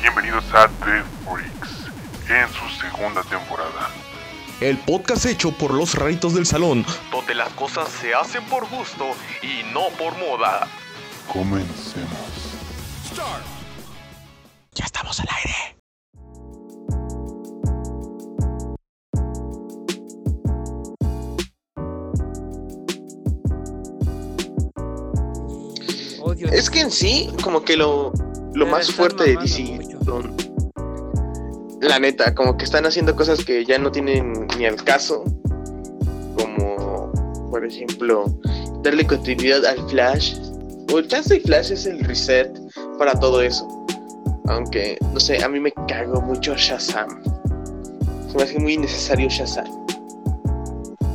Bienvenidos a The Freaks en su segunda temporada. El podcast hecho por los raritos del salón, donde las cosas se hacen por gusto y no por moda. Comencemos. ya estamos al aire. Es que en sí, como que lo, lo más fuerte de DC La neta, como que están haciendo cosas que ya no tienen ni al caso. Como, por ejemplo, darle continuidad al Flash. O el chance de Flash es el reset para todo eso. Aunque, no sé, a mí me cago mucho Shazam. Se me hace muy innecesario Shazam.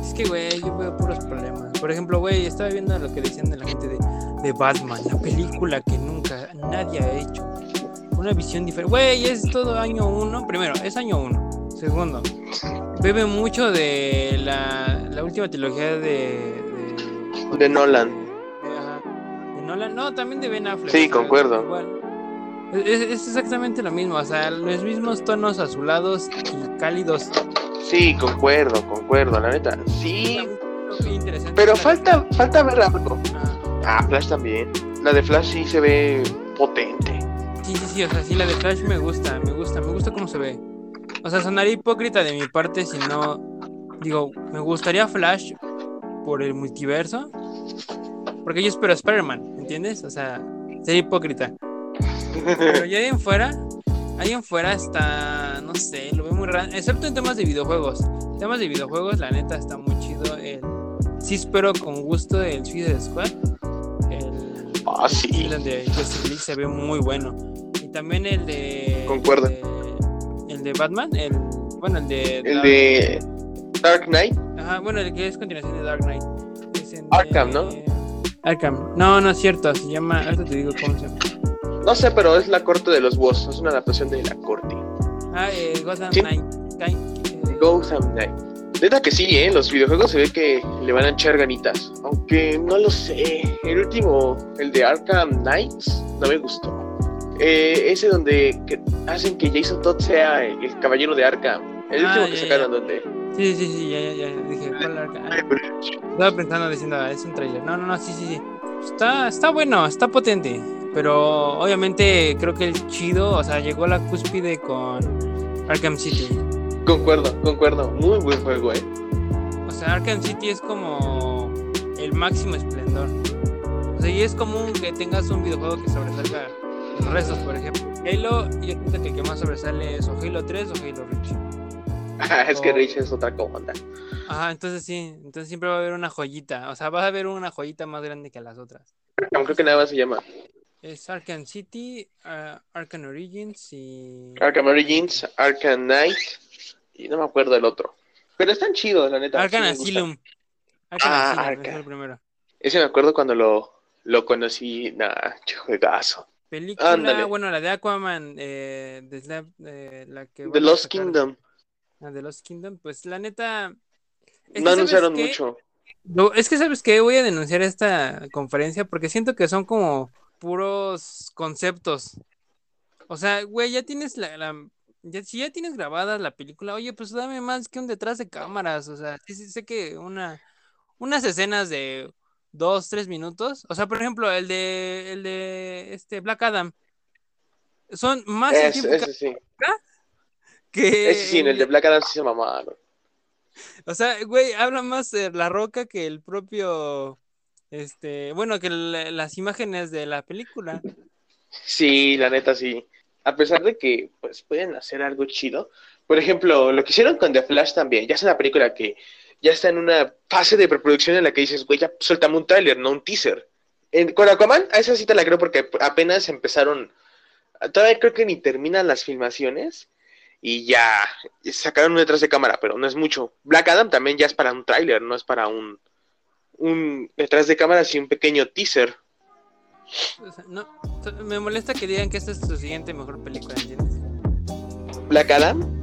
Es que, güey, yo veo puros problemas. Por ejemplo, güey, estaba viendo lo que decían de la gente de, de Batman, la película que nunca nadie ha hecho. Una visión diferente. Güey, es todo año uno. Primero, es año uno. Segundo, bebe mucho de la, la última trilogía de. de, De Nolan. de- ajá, de Nolan. No, también de Ben Affleck. Sí, concuerdo. igual. Es, es exactamente lo mismo, o sea, los mismos tonos azulados y cálidos. Sí, concuerdo, concuerdo, la neta. Sí, pero falta, falta ver algo. Ah, Ah, Flash también. La de Flash sí se ve potente. Sí, sí, sí, o sea, sí, la de Flash me gusta, me gusta, me gusta cómo se ve. O sea, sonaría hipócrita de mi parte si no. Digo, me gustaría Flash por el multiverso. Porque yo espero a Spider-Man, ¿entiendes? O sea, sería hipócrita. Pero ya ahí en fuera, ahí en fuera está, no sé, lo veo muy raro. Excepto en temas de videojuegos. En temas de videojuegos, la neta está muy chido. El, sí espero con gusto el Suicide Squad. El, Ah, sí. el de Justice League se ve muy bueno. Y también el de. Concuerdo. El de, el de Batman, el. Bueno, el de. El de Dark Knight. Ajá, bueno, el que es continuación de Dark Knight. De- Arkham, ¿no? Arkham. No, no es cierto, se llama. Ahorita te digo cómo se llama. No sé, pero es la corte de los boss. Es una adaptación de la corte. Ah, eh, Gotham Sí. Knight. Knight, eh, Gotham Knight. Neta que sí, ¿eh? Los videojuegos se ve que le van a echar ganitas. Aunque no lo sé. El último, el de Arkham Knights, no me gustó. Eh, ese donde que hacen que Jason Todd sea el, el caballero de Arkham. El Ah, último que sacaron ya. donde... Sí, sí, sí, ya, ya, ya. Dije, ¿cuál Arkham? Ah, Estaba pensando diciendo, ah, es un trailer. No, no, no, sí, sí, sí. Está, está bueno, está potente. Pero obviamente creo que el chido, o sea, llegó a la cúspide con Arkham City. Concuerdo, concuerdo. Muy buen juego, ¿eh? O sea, Arkham City es como el máximo esplendor. O sea, y es común que tengas un videojuego que sobresalga los restos, por ejemplo. Halo, yo siento que el que más sobresale es o Halo 3 o Halo Reach. es que. Rich es otra cosa. Ajá, entonces sí, entonces siempre va a haber una joyita. O sea, vas a ver una joyita más grande que las otras. Creo que nada más se llama Es Arkham City, ah, Arkham Origins y... Arkham Origins, Arkham Knight y no me acuerdo el otro. Pero están chidos, la neta. Arkham sí. Asylum. Arkham Ah, Asylum, Arkham. el primero. Ese me acuerdo cuando lo, lo conocí. Nah, juegazo. Película, bueno, la de Aquaman, eh, de eh, la que... The Lost Kingdom. Ah, The Lost Kingdom, pues la neta... es que, No ¿sabes anunciaron qué? mucho. Es que, ¿sabes qué? Voy a denunciar esta conferencia porque siento que son como puros conceptos. O sea, güey, ya tienes la, la- ya, si ya tienes grabada la película, oye, pues dame más que un detrás de cámaras. O sea, sí, sí, sé que una, unas escenas de dos, tres minutos. O sea, por ejemplo, el de, el de este Black Adam. Son más el Ese, sí. que Ese sí, en el de Black Adam sí se mamaron. O sea, güey, habla más de La Roca que el propio, este, bueno, que las imágenes de la película. Sí, la neta sí. A pesar de que pues pueden hacer algo chido. Por ejemplo, lo que hicieron con The Flash también. Ya es una película que ya está en una fase de preproducción en la que dices, güey, ya suéltame un tráiler, no un teaser. En, con Aquaman, a esa sí te la creo porque apenas empezaron. Todavía creo que ni terminan las filmaciones. Y ya sacaron un detrás de cámara, pero no es mucho. Black Adam también ya es para un tráiler, no es para un, un detrás de cámara, sino un pequeño teaser. O sea, no, me molesta que digan que esta es su siguiente mejor película, ¿entiendes? Black Adam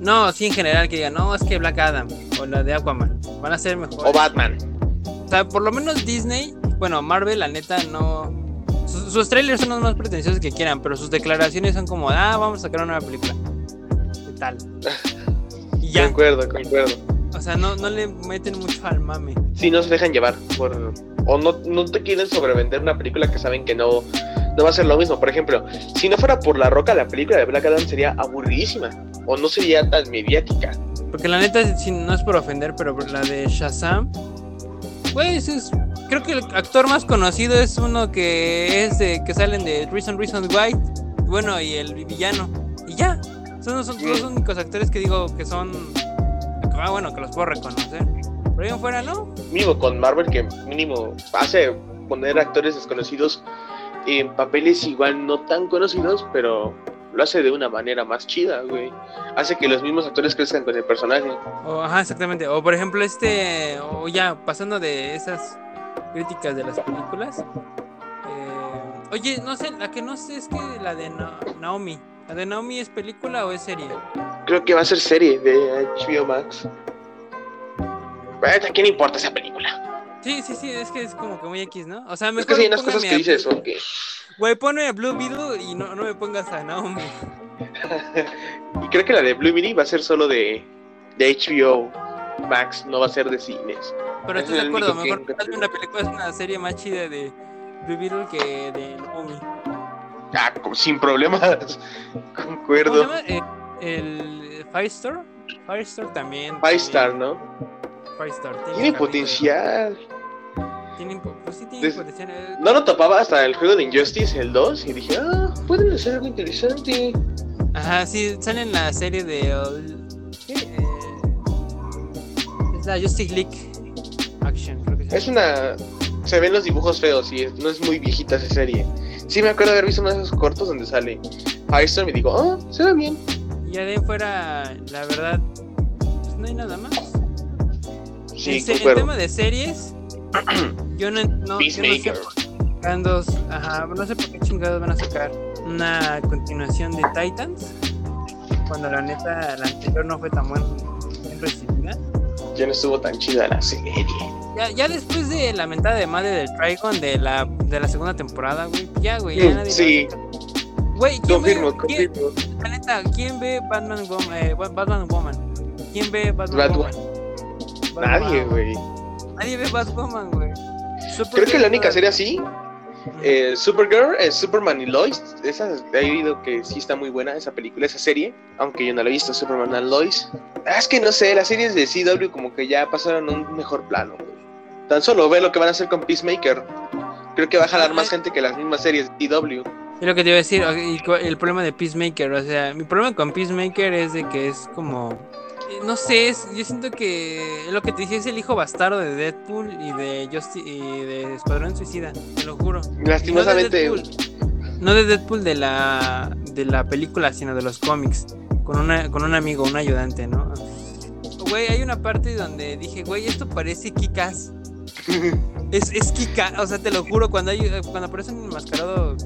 No, sí, en general, que digan, no, es que Black Adam o la de Aquaman van a ser mejor. o Batman. O sea, por lo menos Disney, bueno, Marvel, la neta, no. Sus, sus trailers son los más pretenciosos que quieran, pero sus declaraciones son como, ah, vamos a sacar una nueva película. ¿Qué tal? Y ya. Concuerdo, concuerdo. O sea, no, no le meten mucho al mame. Sí, no se dejan llevar por... O no, no te quieren sobrevender una película que saben que no, no va a ser lo mismo. Por ejemplo, si no fuera por La Roca, la película de Black Adam sería aburridísima. O no sería tan mediática. Porque la neta, si no es por ofender, pero la de Shazam, pues es. Creo que el actor más conocido es uno que es de, que salen de Reason Reason White. Bueno, y el villano. Y ya. Son, son los únicos actores que digo que son. Ah, bueno, que los puedo reconocer. Pero ahí en fuera, ¿no? Mínimo con Marvel, que mínimo hace poner actores desconocidos en papeles igual no tan conocidos, pero lo hace de una manera más chida, güey. Hace que los mismos actores crezcan con el personaje. O, ajá, exactamente. O por ejemplo, este. O ya, pasando de esas críticas de las películas. eh, oye, no sé, la que no sé es que la de Na- Naomi. ¿La de Naomi es película o es serie? Creo que va a ser serie de HBO Max. Pero, ¿A quién importa esa película? Sí, sí, sí, es que es como que muy X, ¿no? O sea, mejor Es que sí hay unas cosas que dices, ok. Güey, ponme a Blue Beetle y no, no me pongas a Naomi. y creo que la de Blue Mini va a ser solo de, de HBO Max, no va a ser de cines. Pero Es estoy de acuerdo, que- mejor hazme una película, es una serie más chida de Blue Beetle que de Naomi. Ah, sin problemas. ¿Cómo se Concuerdo. Llama? Eh, el Firestar. Firestar también. Firestar, ¿no? tiene- Firestar. Tiene capítulos. potencial. Tiene, po- pues sí tiene Des- potencial. eh. No lo topaba hasta el juego de Injustice, el 2, y dije, ah, pueden hacer algo interesante. Ajá, sí, sale en la serie de. el- ¿Qué? Eh, es la Justice League Action, creo que Es una. Se ven los dibujos feos y no es muy viejita esa serie. Sí, me acuerdo de haber visto uno de esos cortos donde sale Firestorm y digo, ah, se ve bien. Ya de fuera, la verdad, pues no hay nada más. Sí, en, concuerdo. tema de series, yo no, no, yo no sé Peacemaker. por qué chingados- ajá, no sé por qué chingados van a sacar una continuación de Titans. Cuando la neta, la anterior no fue tan buen, bien recibida. Ya no estuvo tan chida la serie. Ya, ya después de la mentada de madre del Trigon de la, de la segunda temporada, güey, ya, güey, ya Mm, nadie sí. Güey, ¿quién Confirmo, ve, quién- confirmo. la neta, ¿quién ve Batman, Woman, eh, Ba- Batman Woman? ¿Quién ve Batman Batwoman. Woman? Batman. Nadie, güey. Nadie ve Batwoman, güey. Creo que la única serie así, eh, Supergirl, eh, Superman y Lois, esa he oído que sí está muy buena esa película, esa serie, aunque yo no la he visto, Superman and Lois. Ah, es que no sé, las series de CW como que ya pasaron a un mejor plano, güey. Tan solo ve lo que van a hacer con Peacemaker. Creo que va a jalar más gente que las mismas series de CW. Es lo que te iba a decir, el problema de Peacemaker, o sea, mi problema con Peacemaker es de que es como, eh, no sé, es- yo siento que lo que te dije es el hijo bastardo de Deadpool y de Justi- y de Escuadrón Suicida, te lo juro. Lastimosamente, No de Deadpool, no de, Deadpool de la de la película, sino de los cómics, con una con un amigo, un ayudante, ¿no? Güey, hay una parte donde dije, güey, esto parece Kikas. Es, es Kika, o sea, te lo juro, cuando hay, cuando aparece un enmascarado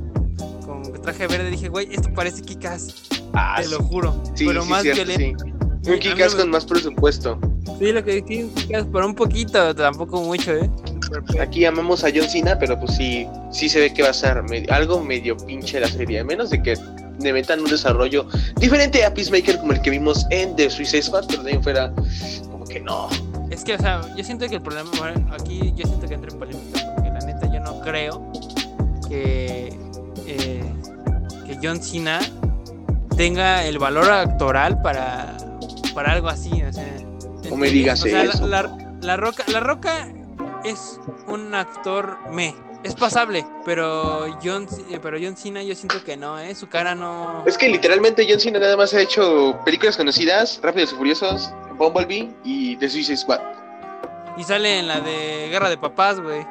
traje verde, dije, güey, esto parece Kikas, ah, te sí, lo juro. sí, pero sí, más cierto, violento. Un Kikas con más presupuesto. Sí, lo que dije, Kikas, pero un poquito, tampoco mucho, ¿eh? Aquí amamos a John Cena, pero pues sí, sí se ve que va a ser medio- algo medio pinche la serie, a menos de que le metan un desarrollo diferente a Peacemaker como el que vimos en The Suicide Squad, pero de ahí en fuera como que no. Es que, o sea, yo siento que el problema, bueno, aquí yo siento que entra en polémica, porque la neta yo no creo que, eh, que John Cena tenga el valor actoral para, para algo así, o sea. No me digas o sea, la- eso. La, la Roca, la Roca es un actor me, es pasable, pero John, pero John Cena yo siento que no, ¿eh? Su cara no... Es que literalmente John Cena nada más ha hecho películas conocidas, Rápidos y Furiosos, Bumblebee y The Suicide Squad. Y sale en la de Guerra de Papás, güey.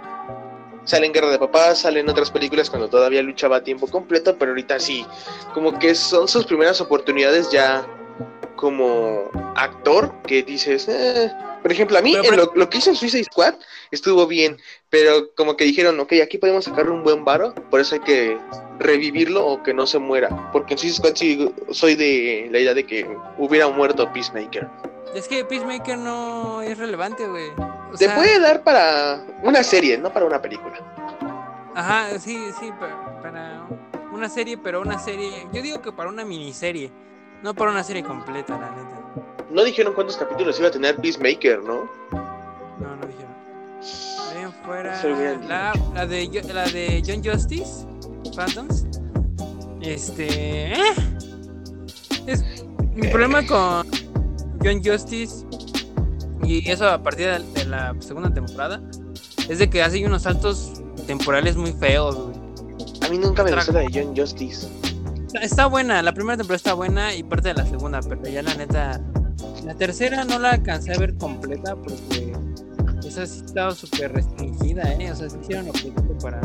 Sale en Guerra de Papás, sale en otras películas cuando todavía luchaba a tiempo completo, pero ahorita sí, como que son sus primeras oportunidades ya como actor, que dices, eh. por ejemplo, a mí Pero, en lo que hizo en Suicide Squad estuvo bien, pero como que dijeron, ok, aquí podemos sacarle un buen varo, por eso hay que revivirlo o que no se muera, porque en Suicide Squad sí soy de la idea de que hubiera muerto Peacemaker. Es que Peacemaker no es relevante, güey. O Te sea, puede dar para una serie, no para una película. Ajá, sí, sí, para una serie, pero una serie, yo digo que para una miniserie, no para una serie completa, la neta. No dijeron cuántos capítulos iba a tener Peacemaker, ¿no? No, no dijeron. De ahí en fuera, la, la de, la de John Justice, Phantoms. Este. ¿eh? Es, mi problema con John Justice, y eso a partir de, la segunda temporada, es de que hace unos saltos temporales muy feos, güey. A mí nunca me gustó la de John Justice. Está- Está buena, la primera temporada está buena y parte de la segunda, pero ya la neta. La tercera no la alcancé a ver completa porque esa sí estaba súper restringida, ¿eh? O sea, se hicieron lo posible para.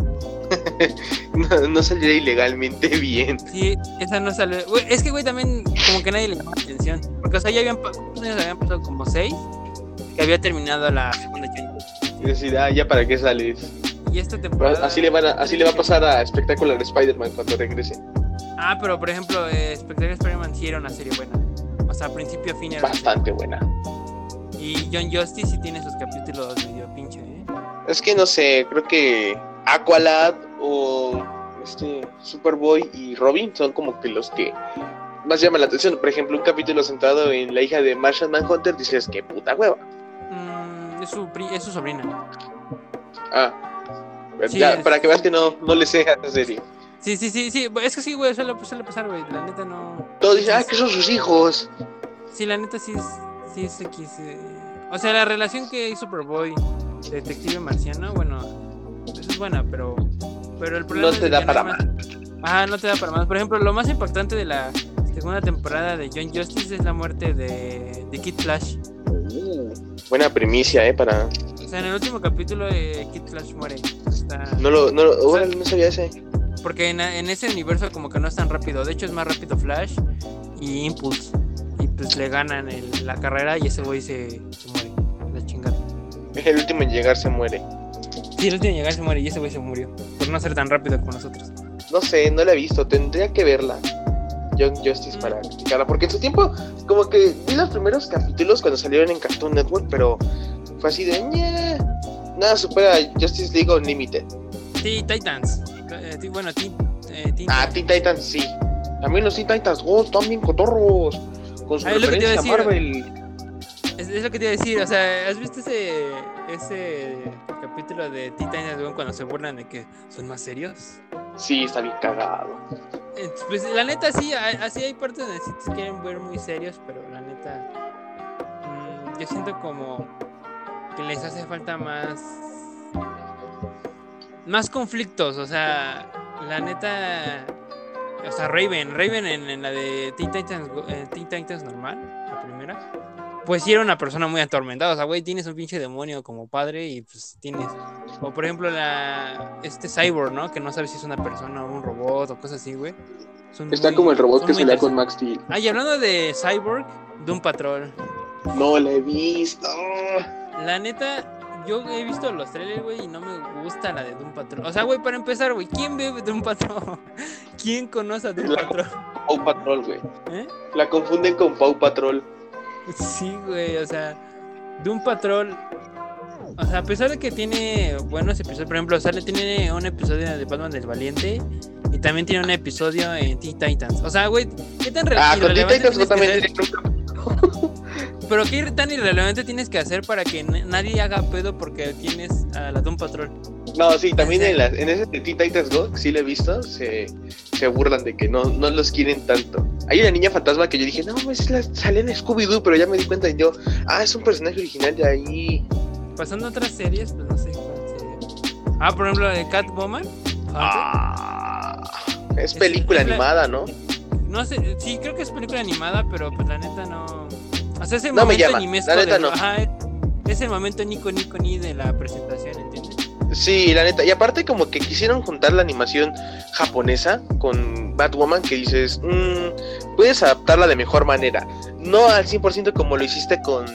No, no saliera ilegalmente bien. Sí, esa no salió. güey, es que, güey, también como que nadie le llamaba la atención. Porque, o sea, ya habían, ¿cuántos años habían pasado? Como seis. Que había terminado la segunda decir, ah, ya para qué sales. Y esta temporada. Así le, van a- así le va a pasar a Spectacular Spider-Man cuando regrese. Ah, pero por ejemplo, eh, Spectacular Spider-Man sí era una serie buena. O sea, principio a fin era. Bastante buena. Y John Justice sí tiene sus capítulos medio pinche, ¿eh? Es que no sé, creo que Aqualad o este Superboy y Robin son como que los que más llaman la atención. Por ejemplo, un capítulo centrado en la hija de Martian Manhunter, dices que puta hueva. Mm, es, su, es su sobrina. Ah, Sí, ya, es- para que veas que no, no le sé a esa serie. Sí, sí, sí, sí. Es que sí, güey, suele, suele pasar, güey. La neta no. Todos dicen, ah, que son sus hijos. Sí, la neta sí es, sí es X. eh. O sea, la relación que hay Superboy, Detective Marciano, bueno, es buena, pero. Pero el problema No te da que para hay Ajá, no te da para más. Por ejemplo, lo más impactante de la segunda temporada de John Justice es la muerte de, de Kid Flash. Buena primicia, eh, para... O sea, en el último capítulo eh, Kid Flash muere. Está... No lo, no, lo- órale, no sabía ese. Porque en, en ese universo como que no es tan rápido. De hecho es más rápido Flash y Impulse. Y pues le ganan el- la carrera y ese güey se, se muere. La chingada. El último en llegar se muere. Sí, el último llegar se muere y ese güey se murió. Por no ser tan rápido como nosotros. No sé, no la he visto, tendría que verla. Young Justice para criticarla. Porque en su tiempo, como que vi los primeros capítulos cuando salieron en Cartoon Network, pero fue así de ñe. Nada supera Justice League Unlimited. Sí, Titans. Eh, bueno, Teen, eh, Ah, Teen Titans sí. También los Teen Titans Go están bien cotorros. Con su Ah, referencia a. Marvel. Es, es lo que te iba a decir, o sea, ¿has visto ese, ese capítulo de Teen Titans Go cuando se burlan de que son más serios? Sí, está bien cagado. Eh, Pues la neta sí, hay- así hay partes donde sí te quieren ver muy serios, pero la neta mm, yo siento como que les hace falta más más conflictos, o sea, la neta o sea, Raven, Raven en, en la de Teen Titans, Teen Titans normal, la primera, pues sí era una persona muy atormentada, o sea, güey, tienes un pinche demonio como padre y pues tienes o por ejemplo la este cyborg, ¿no? Que no sabes si es una persona o un robot o cosas así, güey. Son Está muy- como el robot que muy salía con. Max Steel. Ah, y hablando de Cyborg, Doom Patrol. No la he visto. La neta, yo he visto los trailers, güey, y no me gusta la de Doom Patrol. O sea, güey, para empezar, güey, ¿quién ve Doom Patrol? ¿Quién conoce a Doom La- Patrol? Paw Patrol, güey. ¿Eh? La confunden con Paw Patrol. Sí, güey, o sea, Doom Patrol. O sea, a pesar de que tiene buenos episodios, por ejemplo, sale, tiene un episodio de Batman del Valiente y también tiene un episodio en Teen Titans. O sea, güey, ¿qué tan re- Ah, con Teen Titans que también Pero qué tan irrelevante tienes que hacer para que nadie haga pedo porque tienes a la Doom Patrol. No, sí, también en, la- en ese de Teen Titans Go, que sí lo he visto, se, se burlan de que no, no los quieren tanto. Hay una niña fantasma que yo dije, no, es la salía en Scooby-Doo, pero ya me di cuenta y yo, ah, es un personaje original de ahí. Pasando a otras series, pues no sé cuál serie. Ah, por ejemplo, de Catwoman. Ah, es película es animada, ¿no? No sé, sí, creo que es película animada, pero pues la neta no. O sea, es el No me momento llama, animesco la neta de- no. Ajá, es- es el momento Nico Nico Ni de la presentación, ¿entiendes? Sí, la neta. Y aparte como que quisieron juntar la animación japonesa con Batwoman, que dices, "Mm, puedes adaptarla de mejor manera. No al 100% como lo hiciste con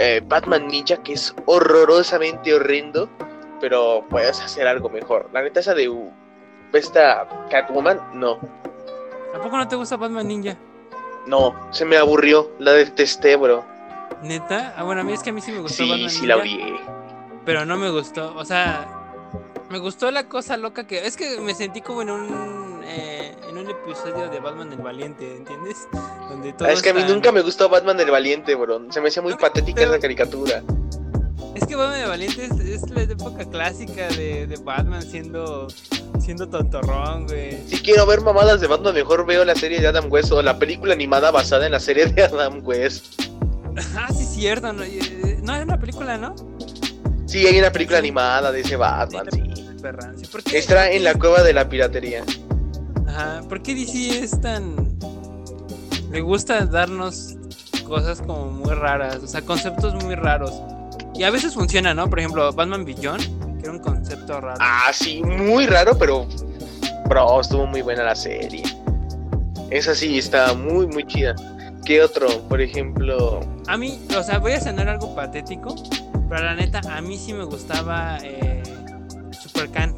eh, Batman Ninja, que es horrorosamente horrendo, pero puedes hacer algo mejor. La neta esa de uh, esta Catwoman, no. ¿A poco no te gusta Batman Ninja? No, se me aburrió. La detesté, bro. ¿Neta? Ah, bueno, a mí es que a mí sí me gustó Sí, Batman sí Ninja. la odié. Pero no me gustó. O sea, Me gustó la cosa loca que. Es que me sentí como en un. eh, en un episodio de Batman el Valiente, ¿entiendes? Donde todo Ah, es que a mí están- nunca me gustó Batman el Valiente, bro. Se me hacía muy No, patética pero- esa caricatura. Que Batman el Valiente es, es la época clásica de, de Batman siendo. siendo tontorrón, güey. Si quiero ver mamadas de Batman, mejor veo la serie de Adam West o la película animada basada en la serie de Adam West. Ah, sí, cierto. No, Eh, no era una película, ¿no? Sí, hay una película animada de ese Batman, sí. Perra. Sí, ¿por qué- Está en la cueva de la piratería. Ajá, ¿por qué DC es tan... Le gusta darnos cosas como muy raras, o sea, conceptos muy raros. Y a veces funciona, ¿no? Por ejemplo, Batman Beyond, que era un concepto raro. Ah, sí, muy raro, pero. Bro, estuvo muy buena la serie. Esa sí, está muy, muy chida. ¿Qué otro? Por ejemplo. A mí, o sea, voy a sonar algo patético, pero la neta, a mí sí me gustaba eh, Supercan.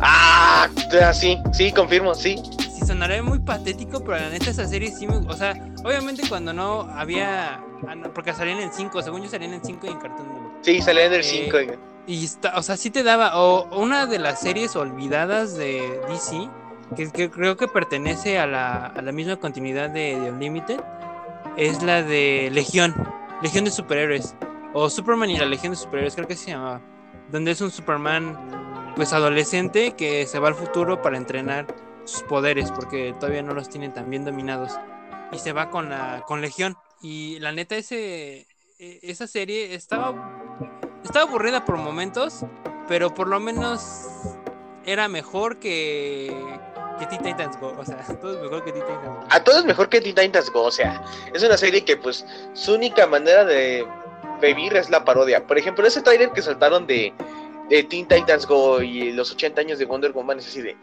Ah, sí, sí, confirmo, sí. Sí, sonaré muy patético, pero la neta, esa serie sí me... O sea, obviamente cuando no había... ah, porque salían en 5, según yo salían en 5 y en Cartoon. Sí, salía en el Eh, 5. Y está, o sea, sí te daba, o una de las series olvidadas de DC, que, que creo que pertenece a la, a la misma continuidad de, de Unlimited, es la de Legión, Legión de Superhéroes, o Superman y la Legión de Superhéroes, creo que se llamaba, donde es un Superman, pues adolescente, que se va al futuro para entrenar sus poderes, porque todavía no los tienen tan bien dominados, y se va con la con Legión, y la neta ese, e- esa serie estaba estaba aburrida por momentos, pero por lo menos era mejor que, que Teen Titans Go. O sea, todo es mejor que Teen Titans Go. A todos mejor que Teen Titans Go, o sea, es una serie que pues su única manera de vivir es la parodia. Por ejemplo, ese trailer que saltaron de, de Teen Titans Go y los 80 años de Wonder Woman es así de,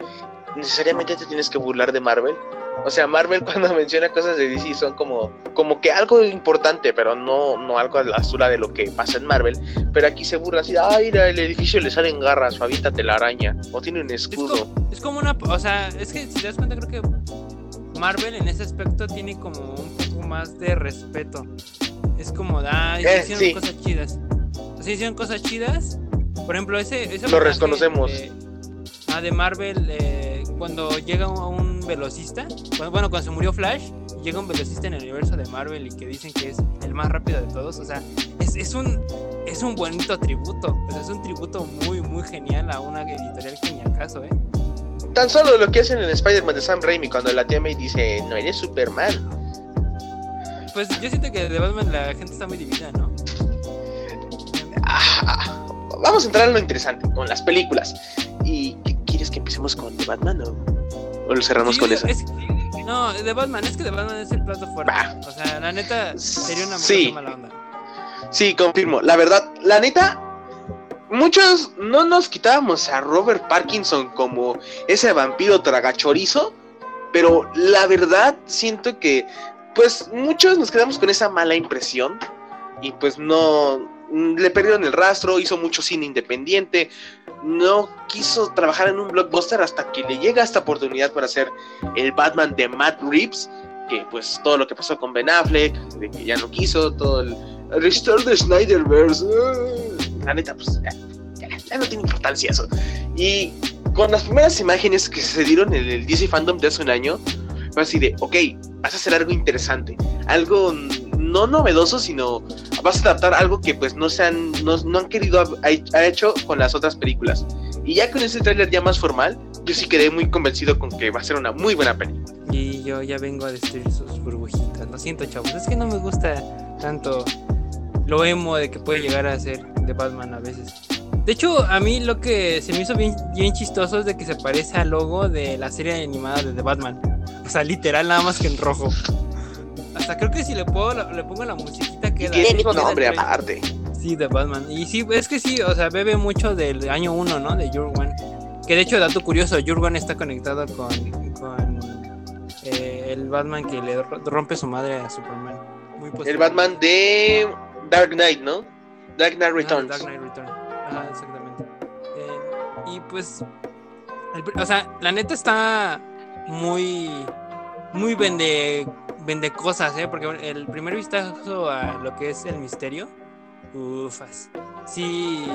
necesariamente te tienes que burlar de Marvel. O sea, Marvel cuando menciona cosas de DC son como, como que algo importante, pero no, no algo a la altura de lo que pasa en Marvel. Pero aquí se burla así, ay, mira, el edificio le salen garras, aviéntate la araña, o tiene un Es escudo. como, es como una. O sea, es que si te das cuenta, creo que Marvel en ese aspecto tiene como un poco más de respeto. Es como, ah, Eh, hicieron sí. cosas chidas. O sea, hicieron cosas chidas. Por ejemplo, ese. ese Lo reconocemos. de- ah, de Marvel, eh, cuando llega un, velocista. Bueno, bueno, cuando se murió Flash, llega un velocista en el universo de Marvel y que dicen que es el más rápido de todos. O sea, es, es un. Es un bonito tributo. O sea, es un tributo muy, muy genial a una editorial que ni acaso, ¿eh? Tan solo lo que hacen en Spider-Man de Sam Raimi cuando la tía May dice, no eres Superman. Pues yo siento que de Batman la gente está muy dividida, ¿no? Ah, vamos a entrar a lo interesante, con las películas. ¿Y empecemos con The Batman o, o lo cerramos Sí, con eso? es- no, de Batman, es que de Batman es el plato fuerte. Bah. O sea, la neta sería una Sí. mala onda. Sí, confirmo. La verdad, la neta, muchos no nos quitábamos a Robert Parkinson como ese vampiro tragachorizo, pero la verdad siento que, pues, muchos nos quedamos con esa mala impresión y pues no le perdieron el rastro, hizo mucho cine independiente, no quiso trabajar en un blockbuster hasta que le llega esta oportunidad para hacer el Batman de Matt Reeves, que pues todo lo que pasó con Ben Affleck, de que ya no quiso, todo el Restore the Snyderverse. uh, La neta, pues ya, ya- ya no tiene importancia eso. Y con las primeras imágenes que se dieron en el DC Fandom de hace un año, fue así de, ok, vas a hacer algo interesante, algo no novedoso, sino vas a adaptar algo que pues no se han, no, no han querido ha, hecho con las otras películas. Y ya con ese tráiler ya más formal, yo sí quedé muy convencido con que va a ser una muy buena película. Y yo ya vengo a destruir sus burbujitas. Lo siento, chavos. Es que no me gusta tanto lo emo de que puede llegar a ser de Batman a veces. De hecho, a mí lo que se me hizo bien, bien chistoso es de que se parece al logo de la serie animada de The Batman. O sea, literal, nada más que en rojo. Hasta creo que si le puedo, le pongo la musiquita Y queda. tiene el mismo nombre aparte. Sí, de Batman. Y sí, es que sí, o sea, bebe mucho del año 1, ¿no? De One. Que de hecho, dato curioso, One está conectado con, con eh, el Batman que le ro- rompe su madre a Superman. Muy El. Batman de Dark Knight, ¿no? Dark Knight Ajá, Returns. Dark Knight Return. Ajá, exactamente. Eh, y pues, el o sea, la neta está muy, muy vende, vende cosas, ¿eh? Porque el primer vistazo a lo que es el misterio, ufas. Sí,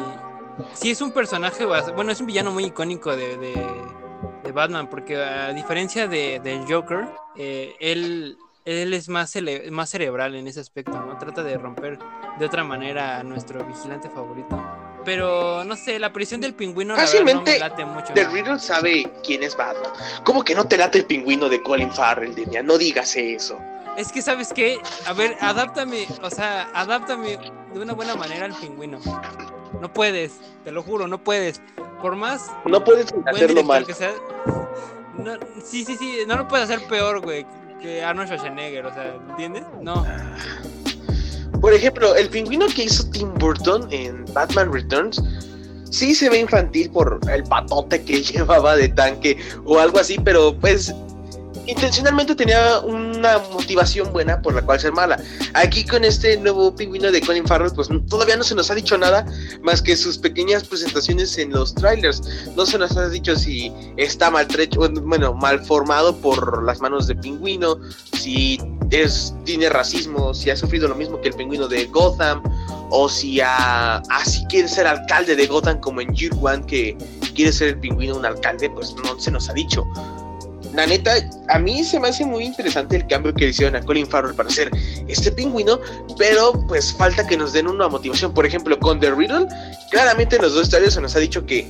sí es un personaje, bueno, es un villano muy icónico de, de- de Batman, porque a diferencia de, del Joker, eh, él, él es más, cele- más cerebral en ese aspecto, ¿no? Trata de romper de otra manera a nuestro vigilante favorito. Pero, no sé, la aparición del pingüino la verdad, no Fácilmente, me late mucho. The Riddle sabe quién es Batman. ¿Cómo que no te late el pingüino de Colin Farrell, Demian? No digas eso. Es que, ¿sabes qué? A ver, adáptame, o sea, adáptame de una buena manera al pingüino. No puedes, te lo juro, no puedes. Por más No puedes hacerlo mal. que sea. No, sí, sí, sí, no lo puedes hacer peor, güey, que Arnold Schwarzenegger, o sea, ¿entiendes? No. Por ejemplo, el pingüino que hizo Tim Burton en Batman Returns sí se ve infantil por el patote que llevaba de tanque o algo así, pero pues intencionalmente tenía una motivación buena por la cual ser mala. Aquí con este nuevo pingüino de Colin Farrell, pues todavía no se nos ha dicho nada más que sus pequeñas presentaciones en los trailers. No se nos ha dicho si está maltrecho, bueno, mal formado por las manos de pingüino, si es, tiene racismo, si ha sufrido lo mismo que el pingüino de Gotham, o si así quiere ser alcalde de Gotham como en Year One, que quiere ser el pingüino un alcalde, pues no se nos ha dicho. La neta, a mí se me hace muy interesante el cambio que le hicieron a Colin Farrell para ser este pingüino, pero pues falta que nos den una motivación. Por ejemplo, con The Riddle, claramente en los dos historias se nos ha dicho que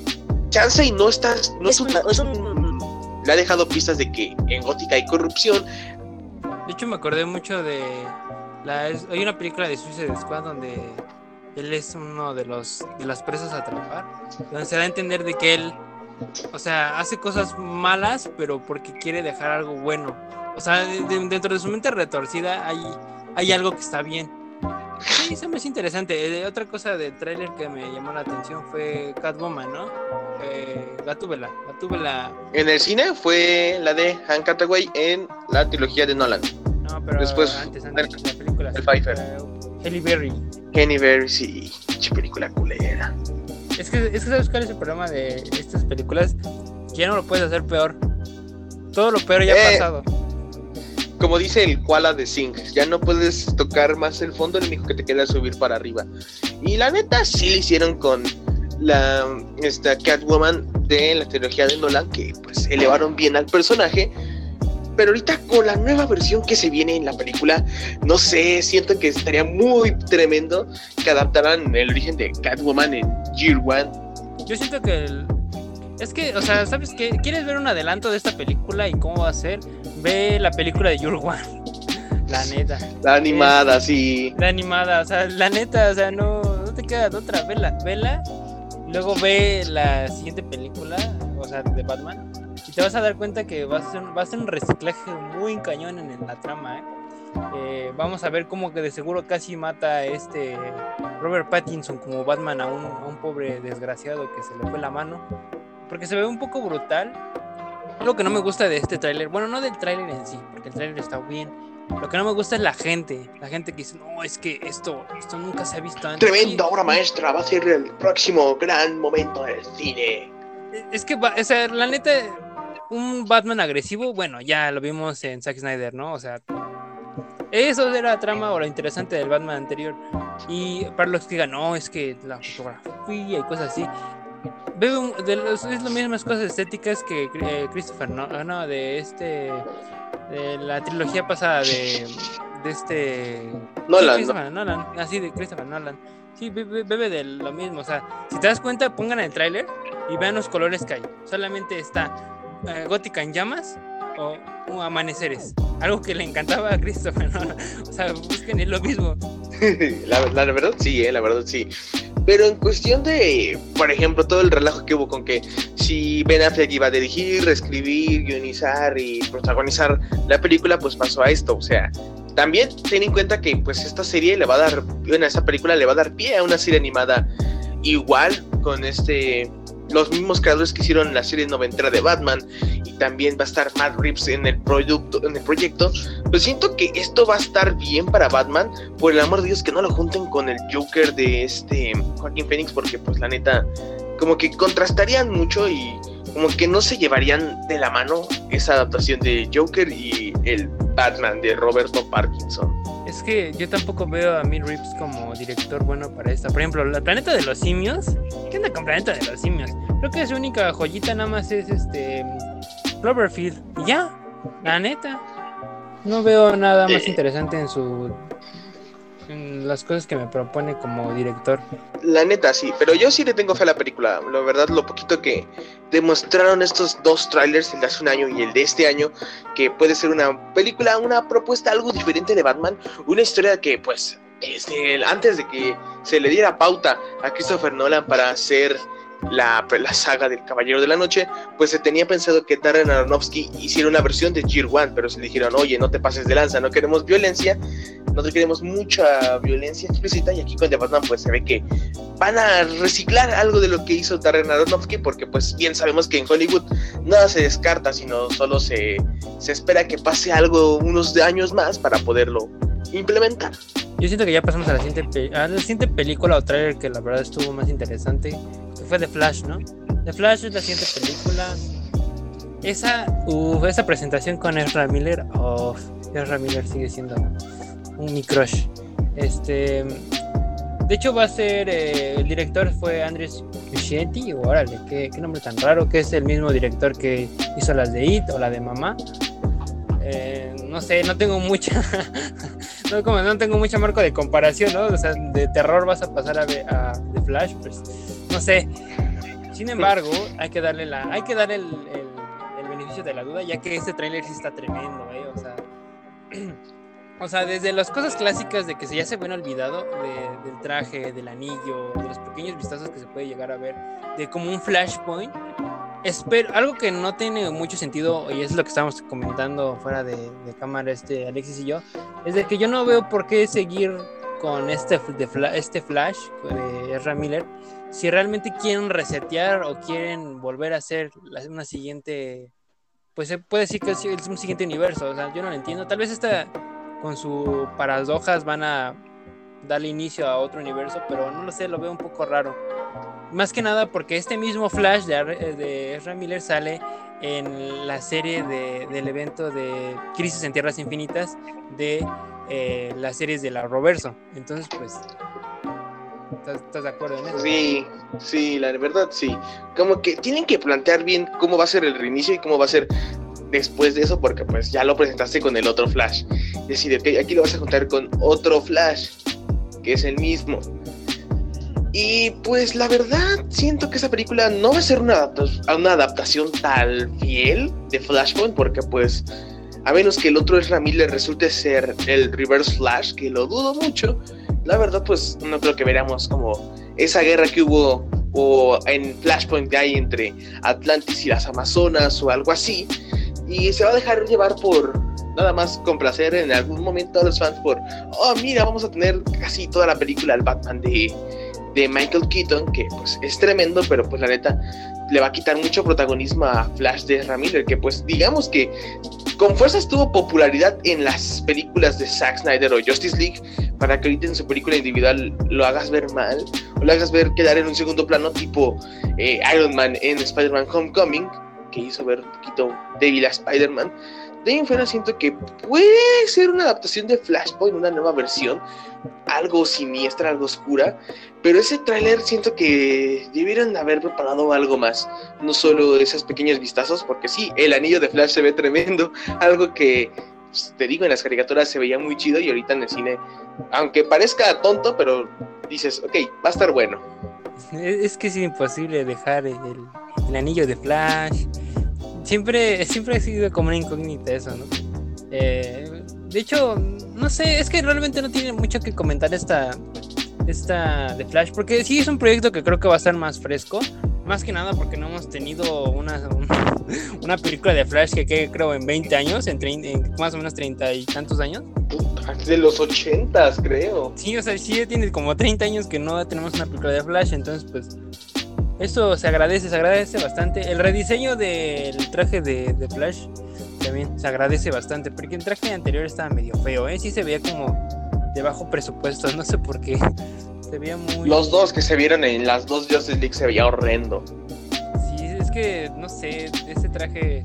Chansey no está, no es un, no es un- le ha dejado pistas de que en Gótica hay corrupción, De hecho, me acordé mucho de. La, hay una película de Suicide Squad donde él es uno de los de las presas a atrapar, donde se da a entender de que él, o sea, hace cosas malas, pero porque quiere dejar algo bueno. O sea, de- de- dentro de su mente retorcida hay, hay algo que está bien. Sí, se me hace interesante. Eh, otra cosa del tráiler que me llamó la atención fue Catwoman, ¿no? Eh, Gatúbela. Gatúbela. En el cine fue la de Hank Hathaway en la trilogía de Nolan. No, pero Después, antes, antes, la película. el Pfeiffer. Halle Berry. Kenny Berry, sí, película culera. Es que, es que sabes cuál es el problema de estas películas, que ya no lo puedes hacer peor. Todo lo peor ya ha Eh. pasado. Como dice el koala de Zinc, ya no puedes tocar más el fondo, lo único que te queda es subir para arriba. Y la neta sí lo hicieron con la Catwoman de la trilogía de Nolan, que pues elevaron bien al personaje. Pero ahorita con la nueva versión que se viene en la película, no sé, siento que estaría muy tremendo que adaptaran el origen de Catwoman en Year One. Yo siento que el- es que, o sea, ¿sabes qué? ¿Quieres ver un adelanto de esta película y cómo va a ser? Ve la película de Your One. La neta. La animada, sí. La animada, o sea, la neta, o sea, no, no te queda de otra. Vela, vela. Luego ve la siguiente película, o sea, de Batman. Y te vas a dar cuenta que va a ser, va a ser un reciclaje muy cañón en, en la trama, ¿eh? Eh, vamos a ver cómo que de seguro casi mata a este Robert Pattinson como Batman a un, a un pobre desgraciado que se le fue la mano. Porque se ve un poco brutal. Lo que no me gusta de este tráiler, bueno, no del tráiler en sí, porque el tráiler está bien. Lo que no me gusta es la gente, la gente que dice, no, es que esto, esto nunca se ha visto antes. Tremenda obra maestra, va a ser el próximo gran momento del cine. Es que, o sea, la neta, un Batman agresivo, bueno, ya lo vimos en Zack Snyder, ¿no? O sea, eso era la trama o lo interesante del Batman anterior. Y para los que digan, no, es que la fotografía y cosas así. Bebe un- de los- es las mismas cosas estéticas que eh, Christopher, no, ah, no, de este, de la trilogía pasada de, de este Nolan, Sí, ¿no? Nolan, así de Christopher Nolan. Sí, be- be- bebe de lo mismo. O sea, si te das cuenta, pongan el tráiler y vean los colores que hay. Solamente está eh, gótica en llamas o, o amaneceres. Algo que le encantaba a Christopher Nolan. O sea, busquen es lo mismo. la, la- la verdad sí, eh, la verdad sí. Pero en cuestión de, por ejemplo, todo el relajo que hubo con que si Ben Affleck iba a dirigir, escribir, guionizar y protagonizar la película, pues pasó a esto. O sea, también ten en cuenta que pues esta serie le va a dar, bueno, esta película le va a dar pie a una serie animada igual con este los mismos creadores que hicieron la serie noventera de Batman y también va a estar Matt Reeves en el producto en el proyecto pues siento que esto va a estar bien para Batman por el amor de Dios que no lo junten con el Joker de este Joaquín Phoenix porque pues la neta como que contrastarían mucho y como que no se llevarían de la mano esa adaptación de Joker y el Batman de Roberto Parkinson. Es que yo tampoco veo a Mill Reeves como director bueno para esta. Por ejemplo, la Planeta de los Simios. ¿Qué onda con Planeta de los Simios? Creo que su única joyita nada más es este Cloverfield. Y ya, la neta. No veo nada más Eh. interesante en su las cosas que me propone como director. La neta, sí, pero yo sí le tengo fe a la película. La verdad, lo poquito que demostraron estos dos trailers, el de hace un año y el de este año, que puede ser una película, una propuesta algo diferente de Batman, una historia que, pues, el- antes de que se le diera pauta a Christopher Nolan para hacer la, la saga del Caballero de la Noche, pues se tenía pensado que Darren Aronofsky hiciera una versión de Year One, pero se le dijeron, oye, no te pases de lanza, no queremos violencia, no queremos mucha violencia explícita, y aquí con The Batman pues se ve que van a reciclar algo de lo que hizo Darren Aronofsky, porque pues bien sabemos que en Hollywood nada se descarta, sino solo se, se espera que pase algo unos años más para poderlo implementar. Yo siento que ya pasamos a la siguiente, película o trailer que la verdad estuvo más interesante, que fue The Flash, ¿no? The Flash es la siguiente película. Esa, esa presentación con Ezra Miller, oh, Ezra Miller sigue siendo un mi crush. Este, de hecho va a ser, eh, el director fue Andres Muschietti, o órale, qué, qué nombre tan raro, que es el mismo director que hizo las de It o la de Mamá. Eh, no sé, no tengo mucha no, como no tengo mucha marco de comparación, ¿no? O sea, de terror vas a pasar a, The Flash, pues no sé. Sin embargo, hay que darle la, hay que darle el, el- el beneficio de la duda, ya que este tráiler sí está tremendo, ¿eh? O sea, o sea, desde las cosas clásicas de que se ya se ven olvidado de- del traje, del anillo, de los pequeños vistazos que se puede llegar a ver, de como un flashpoint. Espero, algo que no tiene mucho sentido, y es lo que estábamos comentando fuera de, cámara, este Alexis y yo, es de que yo no veo por qué seguir con este, este Flash de Ezra Miller si realmente quieren resetear o quieren volver a hacer una siguiente, pues se puede decir que es un siguiente universo, o sea, yo no lo entiendo. Tal vez esta con sus paradojas van a darle inicio a otro universo, pero no lo sé, lo veo un poco raro. Más que nada porque este mismo Flash de, Ar- de Ezra Miller sale en la serie de- del evento de Crisis en Tierras Infinitas de eh, las series de la Roverso. Entonces, pues, ¿estás, de acuerdo? Sí, sí, la verdad sí. Como que tienen que plantear bien cómo va a ser el reinicio y cómo va a ser después de eso, porque pues ya lo presentaste con el otro Flash. Es decir, ok, aquí lo vas a contar con otro Flash, que es el mismo. Y pues la verdad, siento que esa película no va a ser una, una adaptación tal fiel de Flashpoint, porque pues a menos que el otro Ezra Miller resulte ser el Reverse Flash, que lo dudo mucho, la verdad pues no creo que veramos como esa guerra que hubo o en Flashpoint que hay entre Atlantis y las Amazonas o algo así. Y se va a dejar llevar por nada más complacer en algún momento a los fans por, oh mira, vamos a tener casi toda la película al Batman de, de Michael Keaton, que pues es tremendo, pero pues la neta le va a quitar mucho protagonismo a Flash de Miller, que pues digamos que con fuerzas tuvo popularidad en las películas de Zack Snyder o Justice League, para que ahorita en su película individual lo hagas ver mal, o lo hagas ver quedar en un segundo plano tipo eh, Iron Man en Spider-Man Homecoming, que hizo ver un poquito débil a Spider-Man. En fuera siento que puede ser una adaptación de Flashpoint, una nueva versión, algo siniestra, algo oscura, pero ese tráiler siento que debieron haber preparado algo más, no solo esos pequeños vistazos, porque sí, el anillo de Flash se ve tremendo, algo que pues, te digo en las caricaturas se veía muy chido y ahorita en el cine, aunque parezca tonto, pero dices, ok, va a estar bueno. Es, que es imposible dejar el anillo de Flash. Siempre, siempre ha sido como una incógnita eso, ¿no? Eh, de hecho, no sé, es que realmente no tiene mucho que comentar esta, esta de Flash, porque sí es un proyecto que creo que va a estar más fresco. Más que nada porque no hemos tenido una, un- una película de Flash que quede, creo, en 20 años, en, en más o menos 30 y tantos años. De los ochentas, creo. Sí, o sea, sí tiene como 30 años que no tenemos una película de Flash, entonces pues eso se agradece, se agradece bastante. El rediseño del traje de, de Flash también se agradece bastante, porque el traje anterior estaba medio feo, ¿eh? Sí se veía como de bajo presupuesto, no sé por qué. Se veía muy... Los dos que se vieron en las dos Justice League se veía horrendo. Sí, es que, no sé, ese traje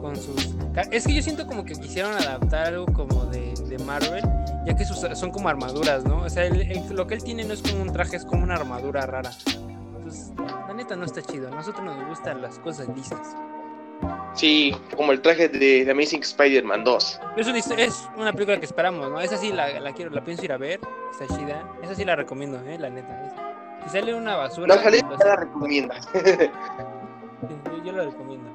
con sus... Es que yo siento como que quisieron adaptar algo como de, de Marvel ya que sus, son como armaduras, ¿no? O sea, el- el- lo que él tiene no es como un traje, es como una armadura rara. Entonces, la neta no está chido. A nosotros nos gustan las cosas lisas. Sí, como el traje de The Amazing Spider-Man 2. Es una, histo- es una película que esperamos, ¿no? Esa sí la, la quiero, la pienso ir a ver. Está chida. Esa sí la recomiendo, ¿eh? La neta. es- Si sale una basura. No, lo ya la recomienda. Yo, yo la recomiendo.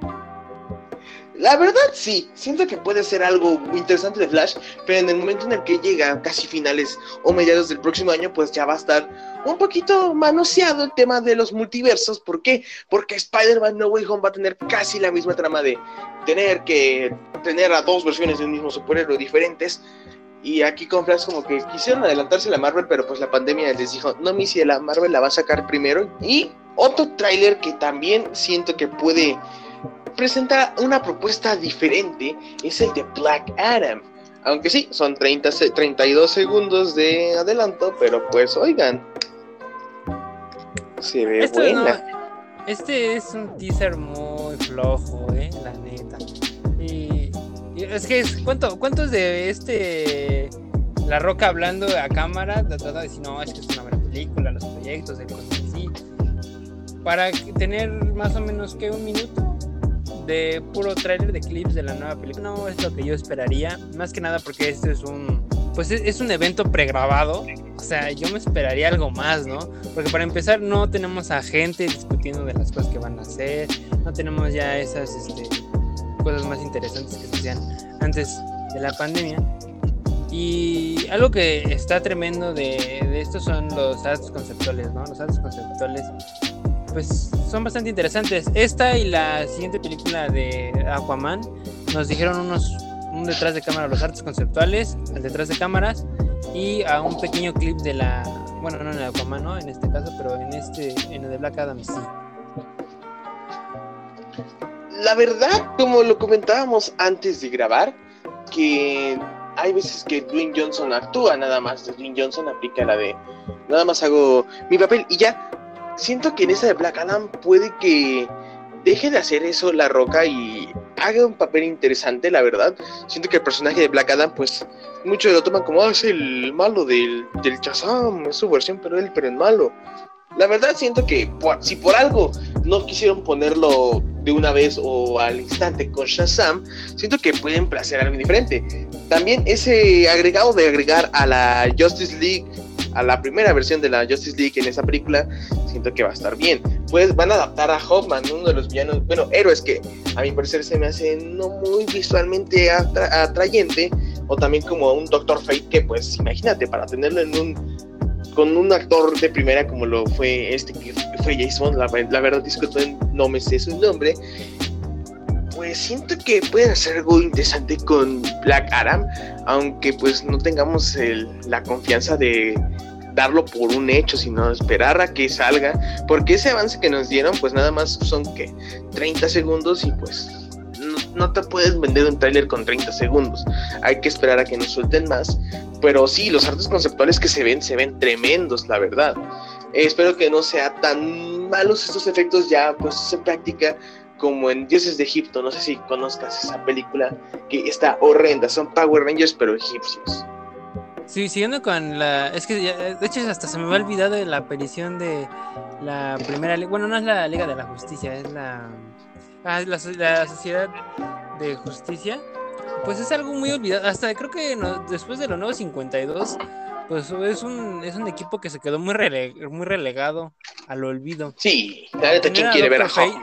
La verdad, sí, siento que puede ser algo muy interesante de Flash, pero en el momento en el que llega casi finales o mediados del próximo año, pues ya va a estar un poquito manoseado el tema de los multiversos. ¿Por qué? Porque Spider-Man No Way Home va a tener casi la misma trama de tener que tener a dos versiones de un mismo superhéroe diferentes. Y aquí con Flash como que quisieron adelantarse la Marvel, pero pues la pandemia les dijo, no, mi si la Marvel la va a sacar primero. Y otro tráiler que también siento que puede presenta una propuesta diferente, es el de Black Adam. Aunque sí, son 30, se- 32 segundos de adelanto, pero pues oigan, se ve Esto buena. no- este es un teaser muy flojo, eh, la neta. Y, y es que es, ¿cuánto, ¿cuánto es de este La Roca hablando a cámara? Tratando de decir, no, es que es una buena película, los proyectos, el cosas así. Para tener más o menos que un minuto de puro trailer de clips de la nueva película. No es lo que yo esperaría, más que nada porque este es un pues es, es un evento pregrabado. O sea, yo me esperaría algo más, ¿no? Porque para empezar no tenemos a gente discutiendo de las cosas que van a hacer, no tenemos ya esas este, cosas más interesantes que se hacían antes de la pandemia. Y algo que está tremendo de, de esto son los artes conceptuales, ¿no? Los artes conceptuales pues son bastante interesantes. Esta y la siguiente película de Aquaman nos dijeron unos un detrás de cámara los artes conceptuales, el detrás de cámaras y a un pequeño clip de la bueno, no en el Aquaman, no, en este caso, pero en este en el de Black Adam sí. La verdad, como lo comentábamos antes de grabar, que hay veces que Dwayne Johnson actúa nada más. Dwayne Johnson aplica la de nada más hago mi papel y ya. Siento que en esa de Black Adam puede que deje de hacer eso La Roca y haga un papel interesante, la verdad. Siento que el personaje de Black Adam, pues, muchos lo toman como, ah, es el malo del, del Shazam, es su versión, pero él, pero el malo. La verdad siento que si por algo no quisieron ponerlo de una vez o al instante con Shazam, siento que pueden hacer algo diferente. También ese agregado de agregar a la Justice League, a la primera versión de la Justice League en esa película, siento que va a estar bien. Pues van a adaptar a Hoffman, uno de los villanos, bueno, héroes que a mi parecer se me hace no muy visualmente atra- atrayente, o también como un Doctor Fate que pues imagínate, para tenerlo en un con un actor de primera como lo fue este que fue Jason, la, la verdad disculpen, no me sé su nombre, pues siento que pueden hacer algo interesante con Black Adam, aunque pues no tengamos el- la confianza de darlo por un hecho, sino esperar a que salga, porque ese avance que nos dieron pues nada más son que 30 segundos y pues no, te puedes vender un tráiler con 30 segundos, hay que esperar a que nos suelten más, pero sí, los artes conceptuales que se ven, se ven tremendos, la verdad. Espero que no sea tan malos estos efectos ya pues en práctica como en Dioses de Egipto, no sé si conozcas esa película que está horrenda, son Power Rangers pero egipcios. Sí, siguiendo con la. Es que ya- de hecho hasta se me había olvidado de la aparición de la primera. Bueno, no es la Liga de la Justicia, es la. Ah, la, so- la Sociedad de Justicia. Pues es algo muy olvidado. Hasta creo que no- después de los nuevos 52, pues es un, es un equipo que se quedó muy, rele- muy relegado al olvido. Sí, ¿quién quiere ver a. Fate.